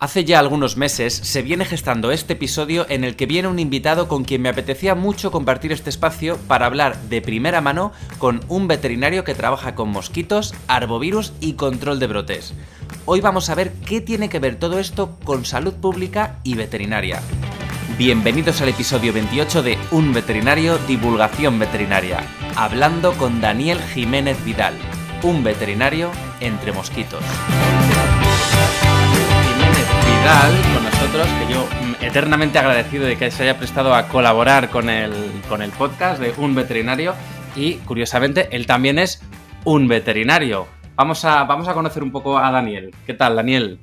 Hace ya algunos meses se viene gestando este episodio en el que viene un invitado con quien me apetecía mucho compartir este espacio para hablar de primera mano con un veterinario que trabaja con mosquitos, arbovirus y control de brotes. Hoy vamos a ver qué tiene que ver todo esto con salud pública y veterinaria. Bienvenidos al episodio 28 de Un Veterinario Divulgación Veterinaria, hablando con Daniel Jiménez Vidal, un veterinario entre mosquitos con nosotros, que yo mm, eternamente agradecido de que se haya prestado a colaborar con el, con el podcast de Un Veterinario y curiosamente él también es un veterinario. Vamos a, vamos a conocer un poco a Daniel. ¿Qué tal, Daniel?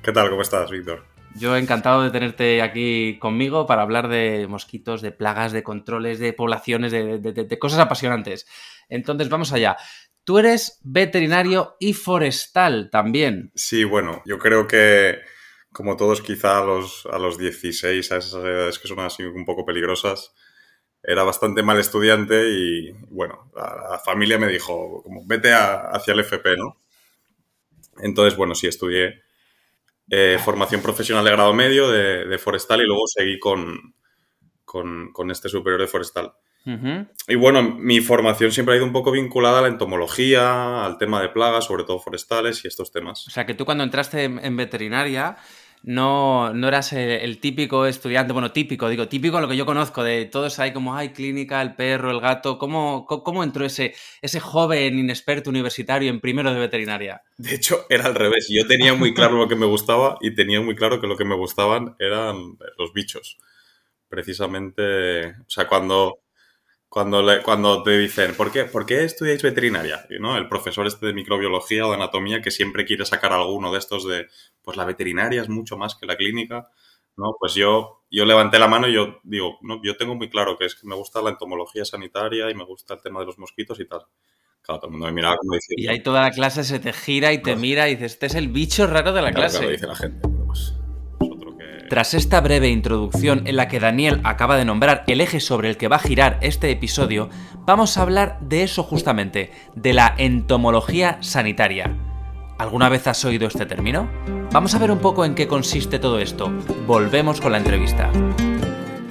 ¿Qué tal? ¿Cómo estás, Víctor? Yo encantado de tenerte aquí conmigo para hablar de mosquitos, de plagas, de controles, de poblaciones, de, de cosas apasionantes. Entonces, vamos allá. Tú eres veterinario y forestal también. Sí, bueno, yo creo que como todos quizá a los, a los 16, a esas edades que son así un poco peligrosas, era bastante mal estudiante y bueno, la, familia me dijo, como, vete hacia el FP, ¿no? Entonces, bueno, sí, estudié eh, formación profesional de grado medio de, forestal y luego seguí con, con, este superior de forestal. Y bueno, mi formación siempre ha ido un poco vinculada a la entomología, al tema de plagas, sobre todo forestales y estos temas. O sea, que tú cuando entraste en veterinaria no, no eras el, típico estudiante, bueno, típico, digo, típico lo que yo conozco, de todos hay como, hay clínica, el perro, el gato, ¿cómo, cómo entró ese, ese joven inexperto universitario en primero de veterinaria? De hecho, era al revés, yo tenía muy claro lo que me gustaba y tenía muy claro que lo que me gustaban eran los bichos. Precisamente, o sea, cuando cuando, cuando te dicen, ¿por qué, ¿por qué estudiáis veterinaria? ¿no? El profesor este de microbiología o de anatomía que siempre quiere sacar alguno de estos de, pues la veterinaria es mucho más que la clínica, ¿no? Pues yo, yo levanté la mano y yo digo, no, yo tengo muy claro que es que me gusta la entomología sanitaria y me gusta el tema de los mosquitos y tal. Claro, todo el mundo me miraba como diciendo... Y ahí toda la clase se te gira y te mira y dices, este es el bicho raro de la clase. Claro, dice la gente. Tras esta breve introducción en la que Daniel acaba de nombrar el eje sobre el que va a girar este episodio, vamos a hablar de eso justamente, de la entomología sanitaria. ¿Alguna vez has oído este término? Vamos a ver un poco en qué consiste todo esto. Volvemos con la entrevista.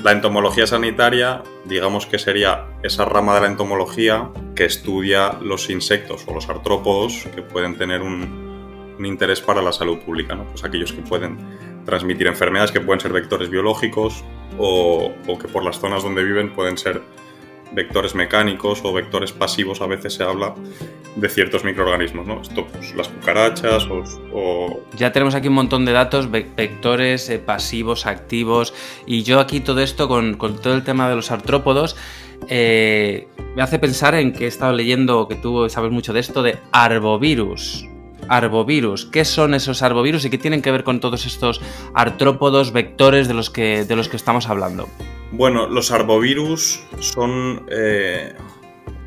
La entomología sanitaria, digamos que sería esa rama de la entomología que estudia los insectos o los artrópodos que pueden tener un, un interés para la salud pública, ¿no? Pues aquellos que pueden transmitir enfermedades que pueden ser vectores biológicos o, que por las zonas donde viven pueden ser vectores mecánicos o vectores pasivos, a veces se habla de ciertos microorganismos, ¿no? Esto, pues, las cucarachas o, Ya tenemos aquí un montón de datos, vectores eh, pasivos, activos, y yo aquí todo esto con, todo el tema de los artrópodos, eh, me hace pensar en que he estado leyendo, que tú sabes mucho de esto, de arbovirus arbovirus. ¿Qué son esos arbovirus y qué tienen que ver con todos estos artrópodos, vectores de los que, de los que estamos hablando? Bueno, los arbovirus son eh,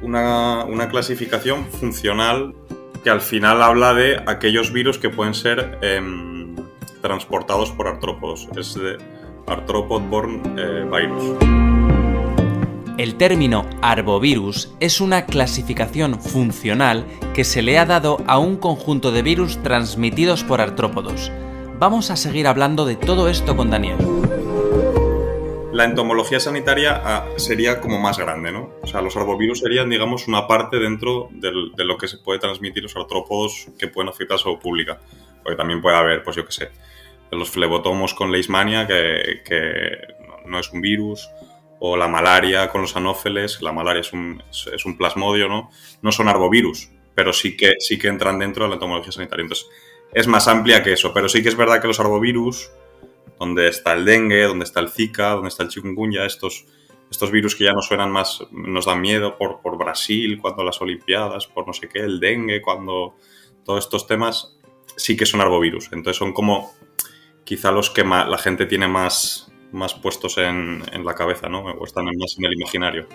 una, clasificación funcional que al final habla de aquellos virus que pueden ser em, transportados por artrópodos. Es de Arthropod-borne eh, virus. El término arbovirus es una clasificación funcional que se le ha dado a un conjunto de virus transmitidos por artrópodos. Vamos a seguir hablando de todo esto con Daniel. La entomología sanitaria ah, sería como más grande, ¿no? O sea, los arbovirus serían, digamos, una parte dentro de lo que se puede transmitir los artrópodos que pueden afectar a la salud pública. Porque también puede haber, pues yo qué sé, los flebotomos con leishmania, que, que no es un virus, o la malaria con los anófeles, la malaria es un, es un plasmodio, ¿no? No son arbovirus, pero sí que, sí que entran dentro de la entomología sanitaria. Entonces, es más amplia que eso, pero sí que es verdad que los arbovirus, donde está el dengue, donde está el zika, donde está el chikungunya, estos, estos virus que ya nos suenan más, nos dan miedo por, por Brasil, cuando las Olimpiadas, por no sé qué, el dengue, cuando todos estos temas, sí que son arbovirus. Entonces son como quizá los que la gente tiene más, más puestos en, la cabeza, ¿no? O están más en el imaginario.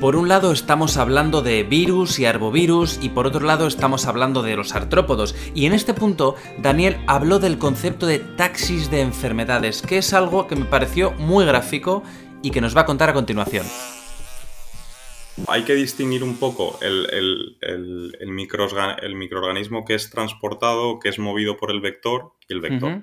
Por un lado estamos hablando de virus y arbovirus y por otro lado estamos hablando de los artrópodos. Y en este punto Daniel habló del concepto de taxis de enfermedades, que es algo que me pareció muy gráfico y que nos va a contar a continuación. Hay que distinguir un poco el, el, microorganismo que es transportado, que es movido por el vector, y el vector.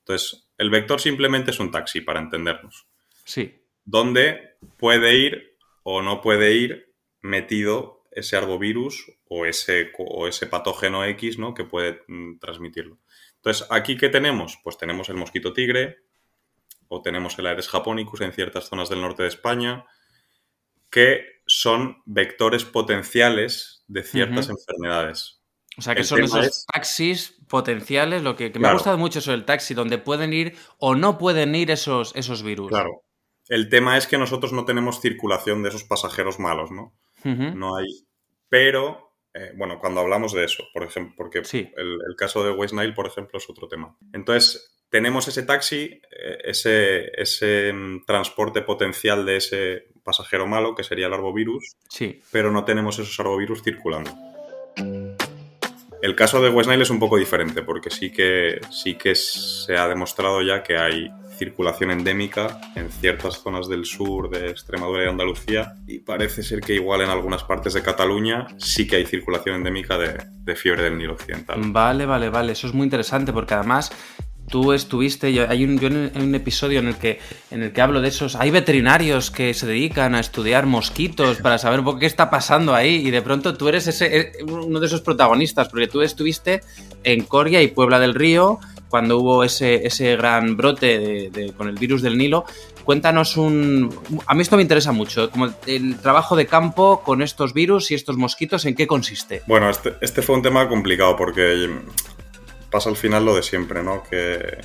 Entonces, el vector simplemente es un taxi, para entendernos. Sí. Donde puede ir o no puede ir metido ese arbovirus o ese, o ese patógeno X ¿no? que puede mm, transmitirlo. Entonces, ¿aquí qué tenemos? Pues tenemos el mosquito tigre o tenemos el Aedes japonicus en ciertas zonas del norte de España, que son vectores potenciales de ciertas enfermedades. O sea, que son esos taxis potenciales, lo que, me ha gustado mucho eso del taxi, donde pueden ir o no pueden ir esos, esos virus. Claro. El tema es que nosotros no tenemos circulación de esos pasajeros malos, ¿no? No hay. Pero, eh, bueno, cuando hablamos de eso, por ejemplo, porque el, caso de West Nile, por ejemplo, es otro tema. Entonces, tenemos ese taxi, eh, ese, ese mm, transporte potencial de ese pasajero malo, que sería el arbovirus, sí. pero no tenemos esos arbovirus circulando. El caso de West Nile es un poco diferente, porque sí que, sí que se ha demostrado ya que hay circulación endémica en ciertas zonas del sur de Extremadura y Andalucía y parece ser que igual en algunas partes de Cataluña sí que hay circulación endémica de, de fiebre del Nilo Occidental. Vale, vale, vale, eso es muy interesante porque además tú estuviste, yo, hay un, en un episodio en el, que, en el que hablo de esos, hay veterinarios que se dedican a estudiar mosquitos para saber un poco qué está pasando ahí y de pronto tú eres eh, uno de esos protagonistas, porque tú estuviste en Coria y Puebla del Río cuando hubo ese, ese gran brote con el virus del Nilo. Cuéntanos un... A mí esto me interesa mucho, como el trabajo de campo con estos virus y estos mosquitos, ¿en qué consiste? Bueno, este, este fue un tema complicado porque pasa al final lo de siempre, ¿no? Que,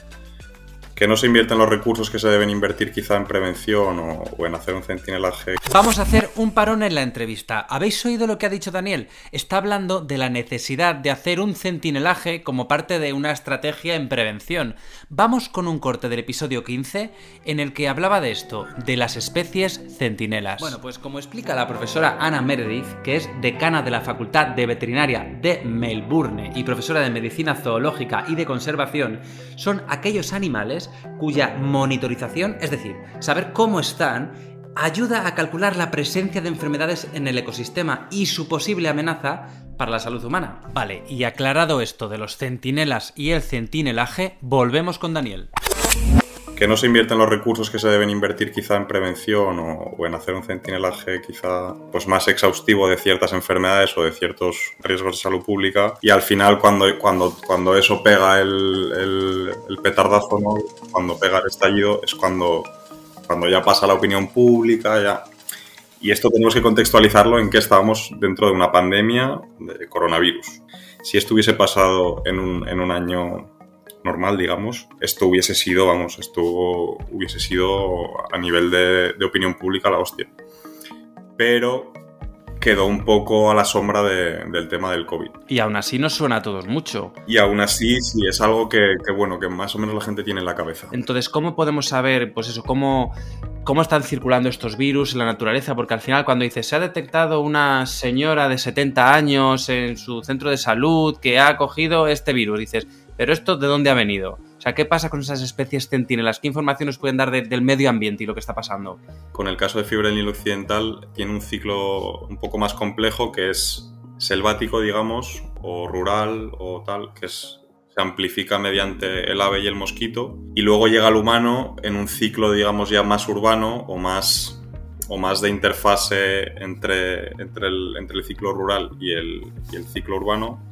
que no se invierten los recursos que se deben invertir quizá en prevención o, en hacer un centinelaje. Vamos a hacer un parón en la entrevista. ¿Habéis oído lo que ha dicho Daniel? Está hablando de la necesidad de hacer un centinelaje como parte de una estrategia en prevención. Vamos con un corte del episodio 15 en el que hablaba de esto, de las especies centinelas. Bueno, pues como explica la profesora Anna Meredith, que es decana de la Facultad de Veterinaria de Melbourne y profesora de Medicina Zoológica y de Conservación, son aquellos animales cuya monitorización, es decir, saber cómo están, ayuda a calcular la presencia de enfermedades en el ecosistema y su posible amenaza para la salud humana. Vale, y aclarado esto de los centinelas y el centinelaje, volvemos con Daniel que no se invierten los recursos que se deben invertir quizá en prevención o, en hacer un centinelaje quizá pues más exhaustivo de ciertas enfermedades o de ciertos riesgos de salud pública y al final cuando, cuando, cuando eso pega el, el, petardazo, ¿no? cuando pega el estallido es cuando, cuando ya pasa la opinión pública, ya... Y esto tenemos que contextualizarlo en que estábamos dentro de una pandemia de coronavirus. Si esto hubiese pasado en un, en un año normal, digamos, esto hubiese sido, vamos, esto hubiese sido a nivel de, opinión pública la hostia. Pero quedó un poco a la sombra del tema del COVID. Y aún así nos suena a todos mucho. Y aún así, sí, es algo que, bueno, que más o menos la gente tiene en la cabeza. Entonces, ¿cómo podemos saber, pues eso, cómo, cómo están circulando estos virus en la naturaleza? Porque al final, cuando dices, se ha detectado una señora de 70 años en su centro de salud que ha cogido este virus, dices, pero esto de dónde ha venido? O sea, ¿qué pasa con esas especies centinelas? ¿Qué información nos pueden dar del medio ambiente y lo que está pasando? Con el caso de fiebre del Nilo Occidental tiene un ciclo un poco más complejo que es selvático, digamos, o rural o tal, que es, se amplifica mediante el ave y el mosquito, y luego llega al humano en un ciclo, digamos, ya más urbano o más o más de interfase entre, entre, el, entre el ciclo rural y el, y el ciclo urbano,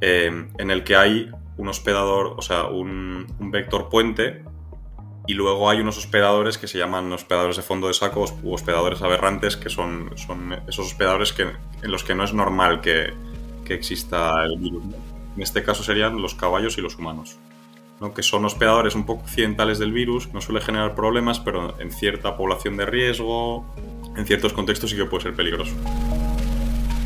eh, en el que hay un hospedador, o sea, un, vector puente, y luego hay unos hospedadores que se llaman hospedadores de fondo de sacos u hospedadores aberrantes, que son, esos hospedadores que, en los que no es normal que, exista el virus. En este caso serían los caballos y los humanos, ¿no? que son hospedadores un poco occidentales del virus, no suele generar problemas, pero en cierta población de riesgo, en ciertos contextos sí que puede ser peligroso.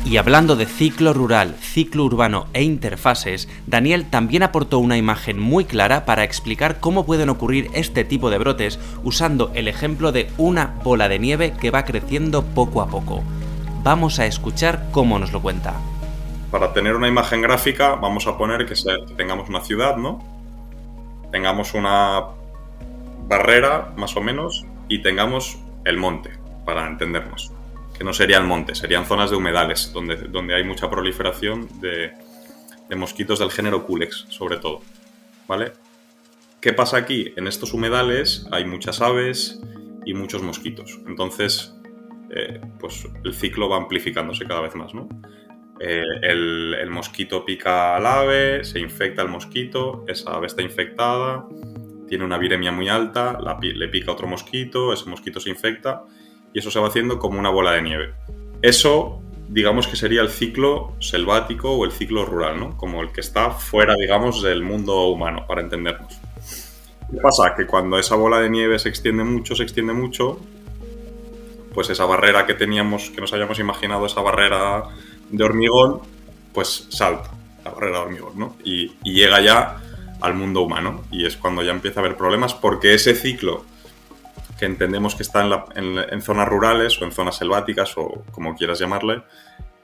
Y hablando de ciclo rural, ciclo urbano e interfases, Daniel también aportó una imagen muy clara para explicar cómo pueden ocurrir este tipo de brotes usando el ejemplo de una bola de nieve que va creciendo poco a poco. Vamos a escuchar cómo nos lo cuenta. Para tener una imagen gráfica vamos a poner que tengamos una ciudad, ¿no? Tengamos una barrera, más o menos, y tengamos el monte, para entendernos que no serían montes, serían zonas de humedales, donde, donde hay mucha proliferación de, mosquitos del género Culex, sobre todo. ¿vale? ¿Qué pasa aquí? En estos humedales hay muchas aves y muchos mosquitos. Entonces, eh, pues el ciclo va amplificándose cada vez más, ¿no? Eh, el, mosquito pica al ave, se infecta el mosquito, esa ave está infectada, tiene una viremia muy alta, le pica otro mosquito, ese mosquito se infecta y eso se va haciendo como una bola de nieve. Eso, digamos que sería el ciclo selvático o el ciclo rural, ¿no? Como el que está fuera, digamos, del mundo humano, para entendernos. ¿Qué pasa? Que cuando esa bola de nieve se extiende mucho, se extiende mucho, pues esa barrera que teníamos, que nos habíamos imaginado, esa barrera de hormigón, pues salta, la barrera de hormigón, ¿no? Y, llega ya al mundo humano. Y es cuando ya empieza a haber problemas porque ese ciclo que entendemos que está en, zonas rurales o en zonas selváticas o como quieras llamarle,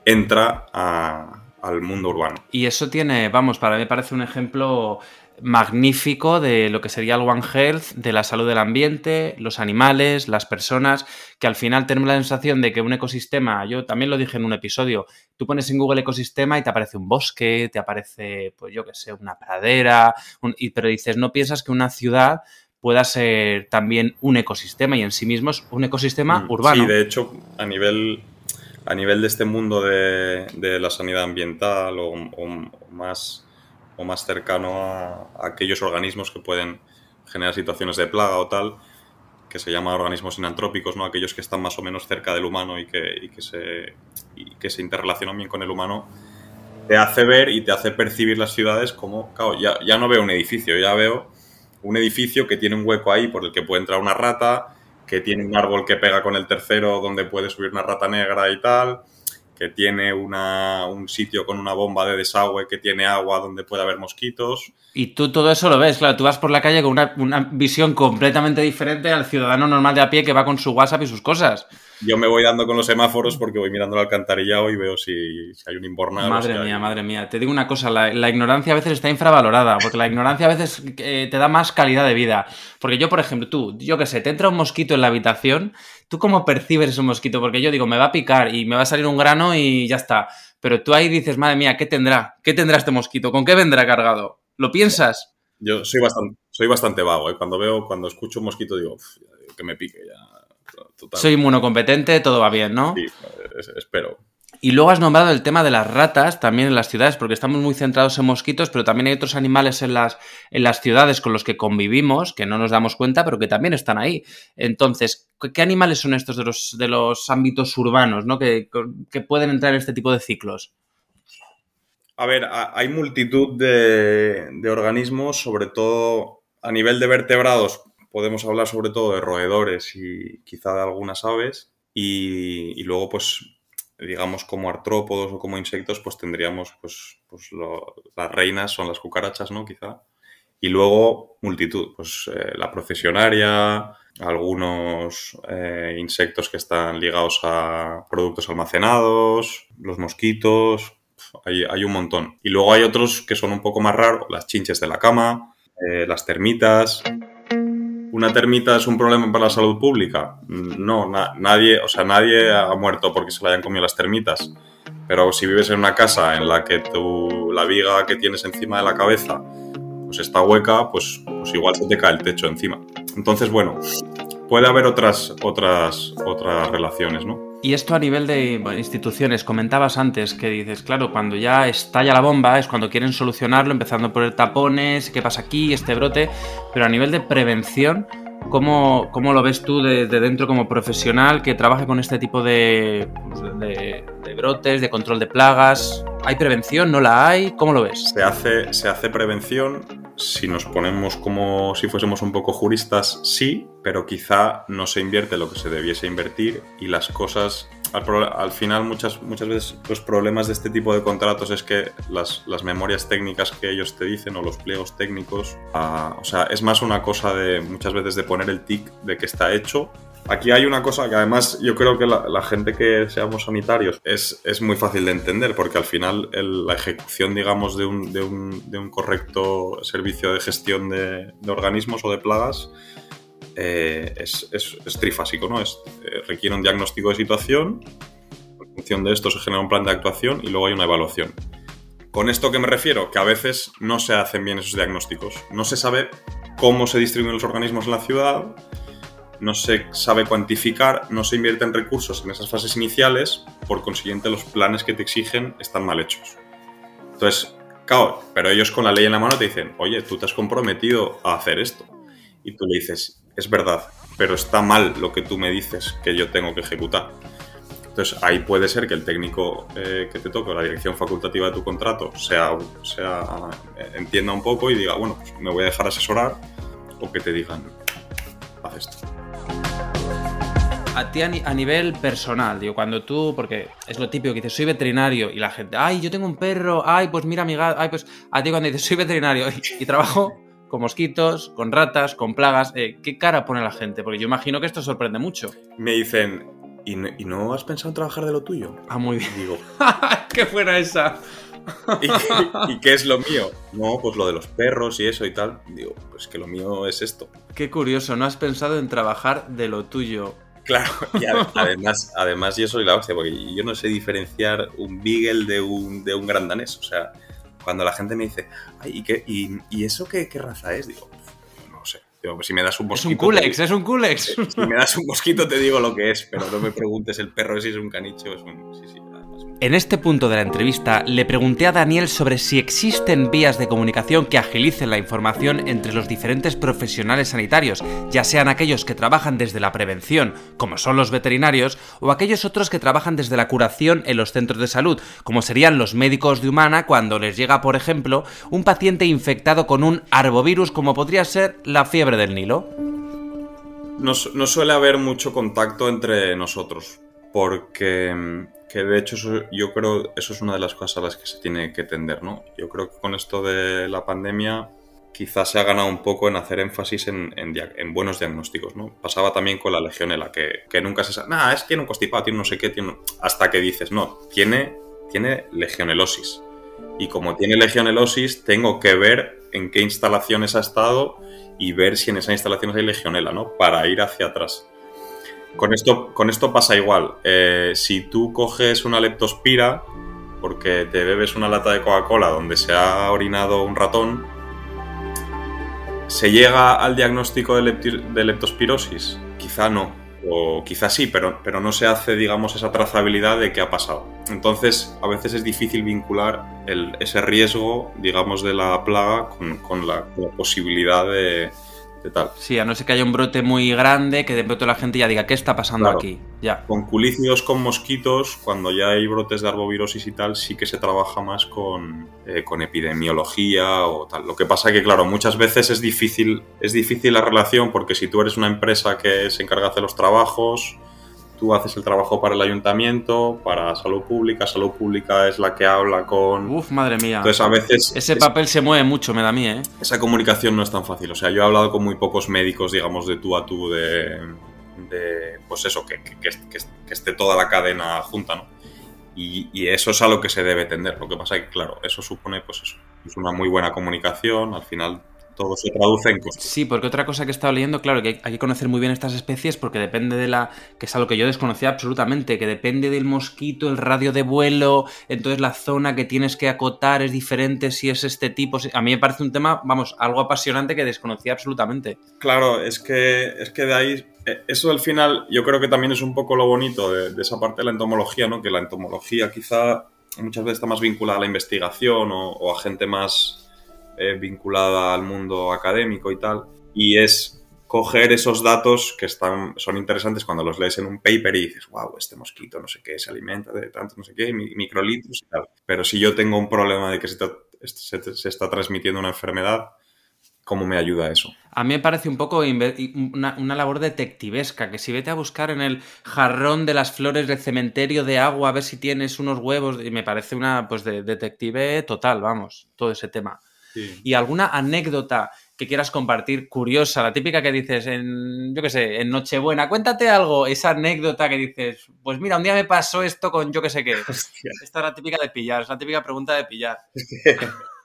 entra al mundo urbano. Y eso tiene, vamos, para mí parece un ejemplo magnífico de lo que sería el One Health, de la salud del ambiente, los animales, las personas, que al final tenemos la sensación de que un ecosistema, yo también lo dije en un episodio, tú pones en Google ecosistema y te aparece un bosque, te aparece, pues yo qué sé, una pradera, y, pero dices, no piensas que una ciudad pueda ser también un ecosistema y en sí mismo es un ecosistema mm, urbano. Sí, de hecho, a nivel, a nivel de este mundo de, la sanidad ambiental o más o más cercano a, aquellos organismos que pueden generar situaciones de plaga o tal, que se llaman organismos inantrópicos, ¿no? aquellos que están más o menos cerca del humano y que, que, se, que se interrelacionan bien con el humano, te hace ver y te hace percibir las ciudades como, claro, ya, ya no veo un edificio, ya veo un edificio que tiene un hueco ahí por el que puede entrar una rata, que tiene un árbol que pega con el tercero donde puede subir una rata negra y tal, que tiene una, un sitio con una bomba de desagüe que tiene agua donde puede haber mosquitos. Y tú todo eso lo ves, claro, tú vas por la calle con una, una, visión completamente diferente al ciudadano normal de a pie que va con su WhatsApp y sus cosas. Yo me voy dando con los semáforos porque voy mirando el alcantarillado y veo si, hay un inbornado. Madre mía, madre mía. Te digo una cosa, la, ignorancia a veces está infravalorada, porque la ignorancia a veces eh, te da más calidad de vida. Porque yo, por ejemplo, tú, yo qué sé, te entra un mosquito en la habitación, ¿tú cómo percibes ese mosquito? Porque yo digo, me va a picar y me va a salir un grano y ya está. Pero tú ahí dices, madre mía, ¿qué tendrá? ¿Qué tendrá este mosquito? ¿Con qué vendrá cargado? ¿Lo piensas? Yo soy bastante, soy bastante vago, ¿eh? Cuando veo, cuando escucho un mosquito digo, que me pique ya soy inmunocompetente, todo va bien, ¿no? Sí, espero. Y luego has nombrado el tema de las ratas también en las ciudades, porque estamos muy centrados en mosquitos, pero también hay otros animales en las, en las ciudades con los que convivimos, que no nos damos cuenta, pero que también están ahí. Entonces, ¿qué animales son estos de los, de los ámbitos urbanos, ¿no? que, que pueden entrar en este tipo de ciclos? A ver, hay multitud de, de organismos, sobre todo a nivel de vertebrados, podemos hablar sobre todo de roedores y quizá de algunas aves. Y, luego, pues, digamos, como artrópodos o como insectos, pues tendríamos, pues, pues las reinas son las cucarachas, ¿no? Quizá. Y luego, multitud, pues eh, la procesionaria, algunos eh, insectos que están ligados a productos almacenados, los mosquitos, hay, hay, un montón. Y luego hay otros que son un poco más raros, las chinches de la cama, eh, las termitas. ¿Una termita es un problema para la salud pública? No, nadie, o sea, nadie ha muerto porque se le hayan comido las termitas. Pero si vives en una casa en la que tu, la viga que tienes encima de la cabeza pues está hueca, pues, pues igual se te cae el techo encima. Entonces, bueno, puede haber otras, otras, otras relaciones, ¿no? Y esto a nivel de instituciones, comentabas antes que dices, claro, cuando ya estalla la bomba es cuando quieren solucionarlo, empezando por el tapones, qué pasa aquí, este brote, pero a nivel de prevención, ¿cómo, cómo lo ves tú de, dentro como profesional que trabaja con este tipo de, pues, de, de, brotes, de control de plagas? ¿Hay prevención? ¿No la hay? ¿Cómo lo ves? Se hace, se hace prevención, si nos ponemos como si fuésemos un poco juristas, sí, pero quizá no se invierte lo que se debiese invertir y las cosas, al, final muchas, muchas veces los problemas de este tipo de contratos es que las, las memorias técnicas que ellos te dicen o los pliegos técnicos, ah, o sea, es más una cosa de muchas veces de poner el tic de que está hecho Aquí hay una cosa que además yo creo que la, gente que seamos sanitarios es, es, muy fácil de entender porque al final la ejecución, digamos, de un, de, un, de un, correcto servicio de gestión de, organismos o de plagas eh, es, es, trifásico, ¿no? Es, eh, requiere un diagnóstico de situación, en función de esto se genera un plan de actuación y luego hay una evaluación. ¿Con esto que me refiero? Que a veces no se hacen bien esos diagnósticos. No se sabe cómo se distribuyen los organismos en la ciudad, no se sabe cuantificar, no se invierten recursos en esas fases iniciales, por consiguiente los planes que te exigen están mal hechos. Entonces, claro, pero ellos con la ley en la mano te dicen, oye, tú te has comprometido a hacer esto. Y tú le dices, es verdad, pero está mal lo que tú me dices que yo tengo que ejecutar. Entonces ahí puede ser que el técnico eh, que te toque, la dirección facultativa de tu contrato, sea, sea, eh, entienda un poco y diga, bueno, pues me voy a dejar asesorar o que te digan, haz esto. A ti a, nivel personal, digo, cuando tú, porque es lo típico que dices, soy veterinario y la gente, ay, yo tengo un perro, ay, pues mira mi gato, ay, pues a ti cuando dices, soy veterinario y, trabajo con mosquitos, con ratas, con plagas, eh, ¿qué cara pone la gente? Porque yo imagino que esto sorprende mucho. Me dicen, ¿Y no, has pensado en trabajar de lo tuyo? Ah, muy bien. Digo, ¿qué fuera esa? ¿Y, qué es lo mío? No, pues lo de los perros y eso y tal. Digo, pues que lo mío es esto. Qué curioso, no has pensado en trabajar de lo tuyo. Claro, y además, además yo soy la hostia, porque yo no sé diferenciar un beagle de un, de un gran danés. O sea, cuando la gente me dice, Ay, ¿y, qué, y, eso qué, qué raza es? Digo, si me das un mosquito. Es un culex, es un culex. Si me das un mosquito te digo lo que es, pero no me preguntes el perro si es un caniche o es un. Sí, sí, en este punto de la entrevista le pregunté a Daniel sobre si existen vías de comunicación que agilicen la información entre los diferentes profesionales sanitarios, ya sean aquellos que trabajan desde la prevención, como son los veterinarios, o aquellos otros que trabajan desde la curación en los centros de salud, como serían los médicos de humana cuando les llega, por ejemplo, un paciente infectado con un arbovirus como podría ser la fiebre del Nilo. No, suele haber mucho contacto entre nosotros, porque mm, que de hecho yo creo eso es una de las cosas a las que se tiene que tender, ¿no? Yo creo que con esto de la pandemia quizás se ha ganado un poco en hacer énfasis en, en, buenos diagnósticos, ¿no? Pasaba también con la legionela, que, que nunca se sabe, nada, es que tiene un constipado, tiene no sé qué, tiene... hasta que dices, no, tiene, tiene legionelosis. Y como tiene legionelosis, tengo que ver en qué instalaciones ha estado y ver si en esas instalaciones hay legionela, ¿no? Para ir hacia atrás. Con esto, con esto pasa igual. Eh, si tú coges una leptospira, porque te bebes una lata de Coca-Cola donde se ha orinado un ratón, ¿se llega al diagnóstico de, leptospirosis? Quizá no, o quizá sí, pero, pero no se hace, digamos, esa trazabilidad de qué ha pasado. Entonces, a veces es difícil vincular ese riesgo, digamos, de la plaga con la posibilidad de, Sí, a no ser que haya un brote muy grande que de pronto la gente ya diga, ¿qué está pasando aquí? Ya. Con culícidos con mosquitos, cuando ya hay brotes de arbovirosis y tal, sí que se trabaja más con, eh, con epidemiología o tal. Lo que pasa que, claro, muchas veces es difícil, es difícil la relación porque si tú eres una empresa que se encarga de hacer los trabajos, tú haces el trabajo para el ayuntamiento, para salud pública, salud pública es la que habla con... Uf, madre mía. Entonces a veces... Ese papel se mueve mucho, me da a mí, ¿eh? Esa comunicación no es tan fácil. O sea, yo he hablado con muy pocos médicos, digamos, de tú a tú, de... de pues eso, que, que, que, esté toda la cadena junta, ¿no? Y, y, eso es a lo que se debe tender. Lo que pasa es que, claro, eso supone, pues eso, es una muy buena comunicación. Al final todo se traduce en. Sí, porque otra cosa que he estado leyendo, claro, que hay que conocer muy bien estas especies porque depende de la, que es algo que yo desconocía absolutamente, que depende del mosquito, el radio de vuelo, entonces la zona que tienes que acotar es diferente si es este tipo. A mí me parece un tema, vamos, algo apasionante que desconocía absolutamente. Claro, es que, es que de ahí, eh, eso al final, yo creo que también es un poco lo bonito de, esa parte de la entomología, ¿no? Que la entomología quizá muchas veces está más vinculada a la investigación o a gente más eh, vinculada al mundo académico y tal, y es coger esos datos que están, son interesantes cuando los lees en un paper y dices, wow, este mosquito no sé qué, se alimenta de tanto no sé qué, microlitros y tal. Pero si yo tengo un problema de que se, se, está transmitiendo una enfermedad, ¿cómo me ayuda eso? A mí me parece un poco una, una, labor detectivesca, que si vete a buscar en el jarrón de las flores del cementerio de agua a ver si tienes unos huevos, y me parece una, pues, de detective total, vamos, todo ese tema. Y alguna anécdota que quieras compartir curiosa, la típica que dices en, yo qué sé, en Nochebuena, cuéntate algo, esa anécdota que dices, pues mira, un día me pasó esto con yo qué sé qué. Esta es la típica de pillar, es la típica pregunta de pillar.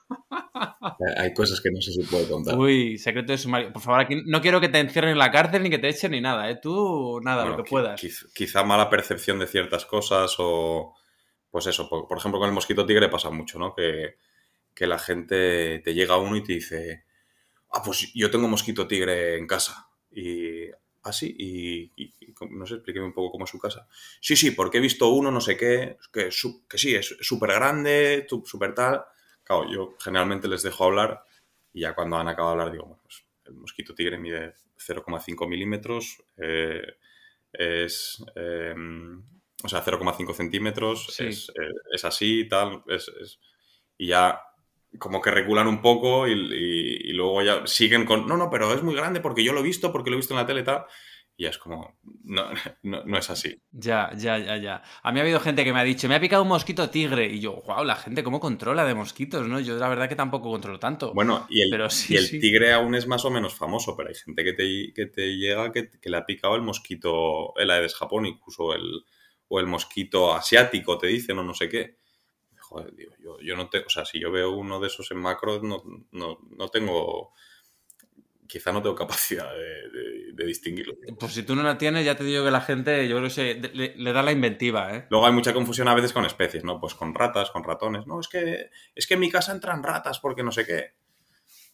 Hay cosas que no sé si puedo contar. Uy, secreto de sumario. Por favor, aquí no quiero que te encierren en la cárcel ni que te echen ni nada, ¿eh? Tú, nada, lo que puedas. Quizá mala percepción de ciertas cosas o, pues eso, por, ejemplo, con el mosquito tigre pasa mucho, ¿no? Que, que la gente te llega uno y te dice, ah, pues yo tengo mosquito tigre en casa. Y así, y, no sé, explíqueme un poco cómo es su casa. Sí, sí, porque he visto uno, no sé qué, que, que sí, es súper grande, súper tal. Claro, yo generalmente les dejo hablar y ya cuando han acabado de hablar digo, bueno, pues el mosquito tigre mide 0,5 milímetros, eh, es, em, o sea, 0,5 centímetros, es, eh, es, así, tal, es, y ya como que reculan un poco y, luego ya siguen con, no, no, pero es muy grande porque yo lo he visto, porque lo he visto en la tele y tal. Y es como, no, no, es así. Ya, ya, ya, ya. A mí ha habido gente que me ha dicho, me ha picado un mosquito tigre. Y yo, wow, la gente cómo controla de mosquitos, ¿no? Yo la verdad que tampoco controlo tanto. Bueno, y el, el tigre aún es más o menos famoso, pero hay gente que te, que te llega que, le ha picado el mosquito, el Aedes japonicus o el, o el mosquito asiático, te dicen, o no sé qué yo, no tengo, o sea, si yo veo uno de esos en macro, no, no, tengo, quizá no tengo capacidad de, distinguirlo. Pues si tú no la tienes, ya te digo que la gente, yo creo que le, da la inventiva, ¿eh? Luego hay mucha confusión a veces con especies, ¿no? Pues con ratas, con ratones. No, es que, es que en mi casa entran ratas porque no sé qué.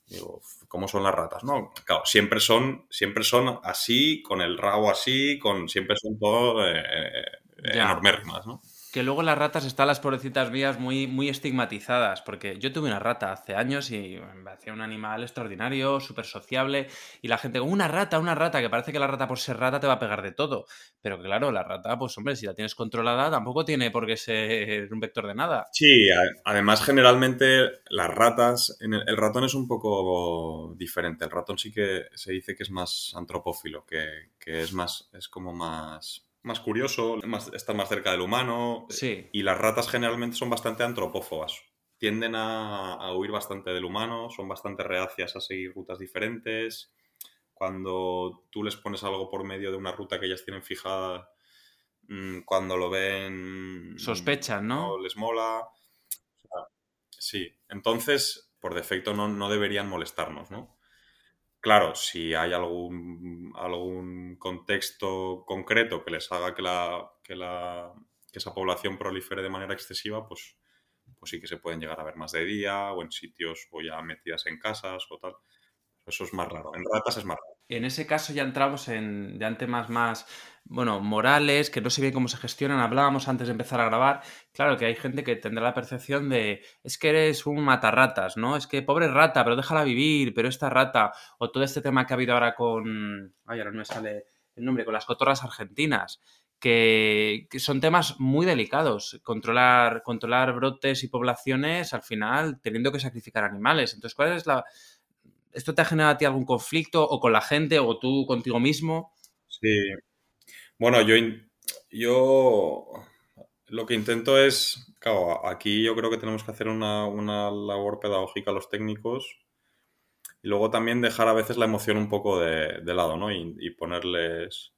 Digo, ¿cómo son las ratas? No, claro, siempre son, siempre son así, con el rabo así, con, siempre son todo eh, eh enormérrimas, ¿no? Que luego las ratas están las pobrecitas mías muy, muy estigmatizadas, porque yo tuve una rata hace años y me hacía un animal extraordinario, súper sociable, y la gente, una rata, una rata, que parece que la rata por ser rata te va a pegar de todo. Pero claro, la rata, pues hombre, si la tienes controlada, tampoco tiene por qué ser un vector de nada. Sí, además generalmente las ratas, el, ratón es un poco diferente. El ratón sí que se dice que es más antropófilo, que, que es más, es como más más curioso, más, están más cerca del humano. Sí. Y las ratas generalmente son bastante antropófobas. Tienden a, huir bastante del humano, son bastante reacias a seguir rutas diferentes. Cuando tú les pones algo por medio de una ruta que ellas tienen fijada, mm, cuando lo ven... Sospechan, ¿no? les mola. sí, entonces, por defecto no, no deberían molestarnos, ¿no? Claro, si hay algún, algún contexto concreto que les haga que, la, que, la, que esa población prolifere de manera excesiva, pues, pues sí que se pueden llegar a ver más de día o en sitios o ya metidas en casas o tal. Eso es más raro. En ratas es más raro. En ese caso ya entramos en, temas más, bueno, morales, que no sé bien cómo se gestionan. Hablábamos antes de empezar a grabar. Claro que hay gente que tendrá la percepción de, es que eres un matarratas, ¿no? Es que pobre rata, pero déjala vivir, pero esta rata. O todo este tema que ha habido ahora con, ay, ahora no me sale el nombre, con las cotorras argentinas. Que, que, son temas muy delicados. Controlar, controlar brotes y poblaciones, al final, teniendo que sacrificar animales. Entonces, ¿cuál es la, ¿Esto te ha generado a ti algún conflicto o con la gente o tú contigo mismo? Sí. Bueno, yo, yo lo que intento es, claro, aquí yo creo que tenemos que hacer una, labor pedagógica a los técnicos y luego también dejar a veces la emoción un poco de, lado, ¿no? Y, ponerles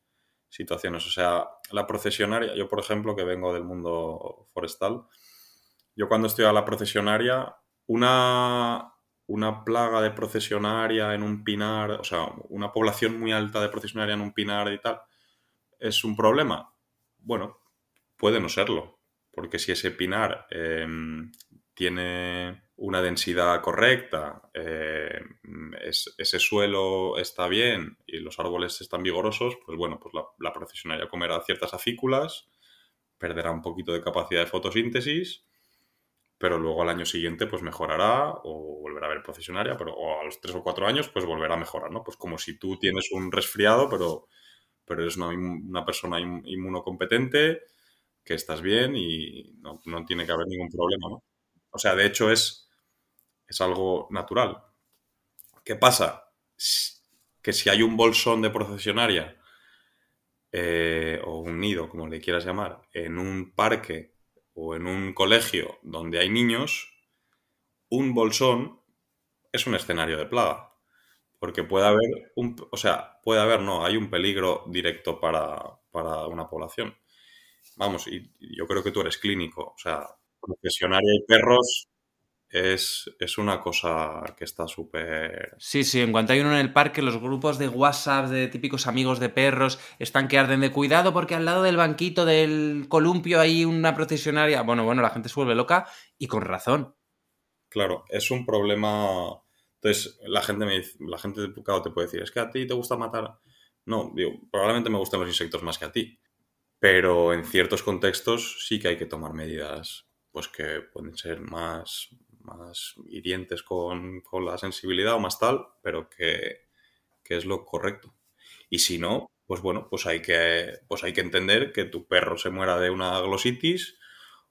situaciones. O sea, la procesionaria, yo por ejemplo, que vengo del mundo forestal, yo cuando estoy a la procesionaria, una, una plaga de procesionaria en un pinar, o sea, una población muy alta de procesionaria en un pinar y tal, ¿es un problema? Bueno, puede no serlo, porque si ese pinar em, tiene una densidad correcta, em, ese suelo está bien y los árboles están vigorosos, pues bueno, pues la, la procesionaria comerá ciertas acículas, perderá un poquito de capacidad de fotosíntesis pero luego al año siguiente pues mejorará o volverá a ver procesionaria, pero a los tres o cuatro años pues volverá a mejorar, ¿no? Pues como si tú tienes un resfriado, pero, pero eres una, persona inmunocompetente, que estás bien y no, tiene que haber ningún problema, ¿no? O sea, de hecho es, es algo natural. ¿Qué pasa? Que si hay un bolsón de procesionaria eh, o un nido, como le quieras llamar, en un parque o en un colegio donde hay niños, un bolsón es un escenario de plaga. Porque puede haber, un, o sea, puede haber, no, hay un peligro directo para, para una población. Vamos, y yo creo que tú eres clínico, o sea, profesionaria y perros es, es, una cosa que está súper... Sí, sí, en cuanto hay uno en el parque, los grupos de WhatsApp de típicos amigos de perros están que arden de cuidado porque al lado del banquito del columpio hay una procesionaria. Bueno, bueno, la gente se vuelve loca y con razón. Claro, es un problema. Entonces, la gente me dice, la gente de claro, te puede decir, es que a ti te gusta matar. No, digo, probablemente me gustan los insectos más que a ti. Pero en ciertos contextos sí que hay que tomar medidas pues que pueden ser más, más hirientes con, con la sensibilidad o más tal, pero que, que es lo correcto. Y si no, pues bueno, pues hay que, pues hay que entender que tu perro se muera de una glositis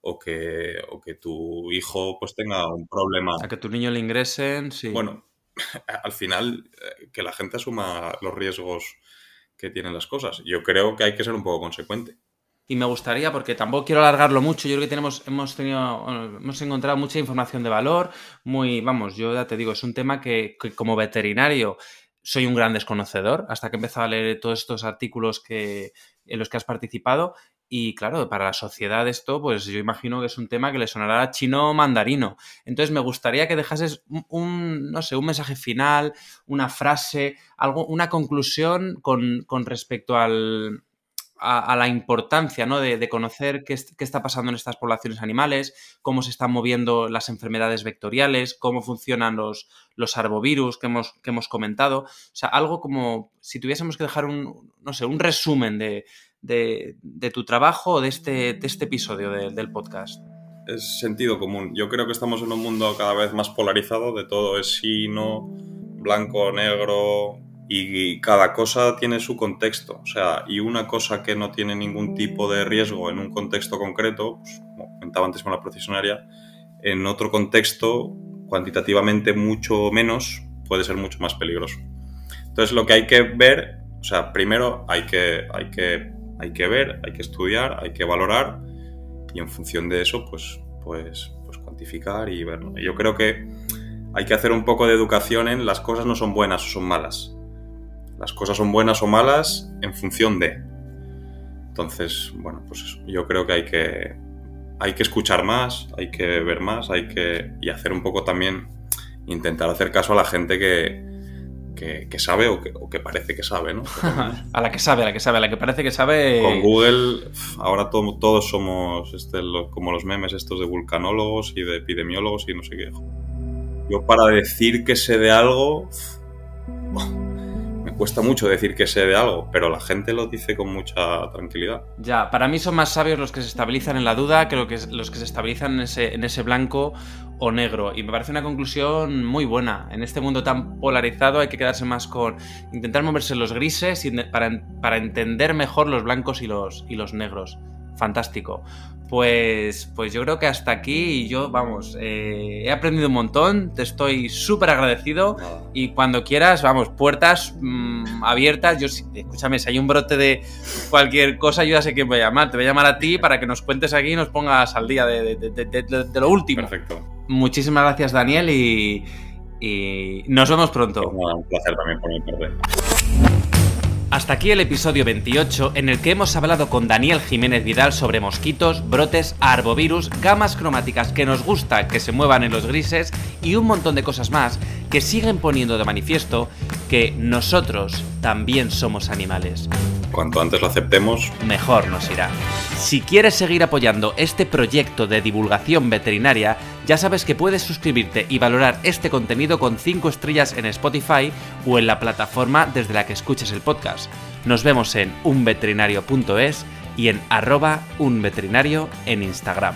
o que, o que tu hijo pues tenga un problema. A que tu niño le ingresen, sí. Bueno, al final eh, que la gente asuma los riesgos que tienen las cosas. Yo creo que hay que ser un poco consecuente. Y me gustaría, porque tampoco quiero alargarlo mucho, yo creo que tenemos, hemos tenido, hemos encontrado mucha información de valor, muy, vamos, yo ya te digo, es un tema que, como veterinario soy un gran desconocedor hasta que he empezado a leer todos estos artículos que, en los que has participado y claro, para la sociedad esto, pues yo imagino que es un tema que le sonará chino mandarino. Entonces me gustaría que dejases un, no sé, un mensaje final, una frase, algo, una conclusión con, con respecto al, a, la importancia ¿no? de, conocer qué, qué, está pasando en estas poblaciones animales, cómo se están moviendo las enfermedades vectoriales, cómo funcionan los, los arbovirus que hemos, que hemos comentado. O sea, algo como si tuviésemos que dejar un, no sé, un resumen de, de, tu trabajo o de este, de este episodio del podcast? Es sentido común. Yo creo que estamos en un mundo cada vez más polarizado, de todo es sí, no, blanco, negro, y cada cosa tiene su contexto. O sea, y una cosa que no tiene ningún tipo de riesgo en un contexto concreto, pues, como comentaba antes con la procesionaria, en otro contexto, cuantitativamente mucho menos, puede ser mucho más peligroso. Entonces, lo que hay que ver, o sea, primero hay que, hay que hay que ver, hay que estudiar, hay que valorar y en función de eso, pues, pues, pues cuantificar y verlo. Yo creo que hay que hacer un poco de educación en las cosas no son buenas o son malas. Las cosas son buenas o malas en función de. Entonces, bueno, pues eso. Yo creo que hay que, hay que escuchar más, hay que ver más, hay que. y hacer un poco también. intentar hacer caso a la gente que, que, sabe o que, parece que sabe, ¿no? a la que sabe, a la que sabe, a la que parece que sabe. Con Google, ahora todos somos este, como los memes estos de vulcanólogos y de epidemiólogos y no sé qué. Yo para decir que sé de algo, cuesta mucho decir que sé de algo, pero la gente lo dice con mucha tranquilidad. Ya, para mí son más sabios los que se estabilizan en la duda que, lo que los que se estabilizan en ese, en ese blanco o negro. Y me parece una conclusión muy buena. En este mundo tan polarizado hay que quedarse más con intentar moverse los grises para, para entender mejor los blancos y los, y los negros. Fantástico. Pues, pues yo creo que hasta aquí y yo, vamos, eh, he aprendido un montón, te estoy súper agradecido y cuando quieras, vamos, puertas mm, abiertas, yo, escúchame, si hay un brote de cualquier cosa, yo ya sé quién voy a llamar, te voy a llamar a ti para que nos cuentes aquí y nos pongas al día de, de lo último. Perfecto. Muchísimas gracias, Daniel, y, y nos vemos pronto. un placer también por mi parte. Hasta aquí el episodio 28 en el que hemos hablado con Daniel Jiménez Vidal sobre mosquitos, brotes, arbovirus, gamas cromáticas que nos gusta que se muevan en los grises y un montón de cosas más que siguen poniendo de manifiesto que nosotros también somos animales. Cuanto antes lo aceptemos, mejor nos irá. Si quieres seguir apoyando este proyecto de divulgación veterinaria, ya sabes que puedes suscribirte y valorar este contenido con 5 estrellas en Spotify o en la plataforma desde la que escuches el podcast. Nos vemos en unveterinario.es y en arroba unveterinario en Instagram.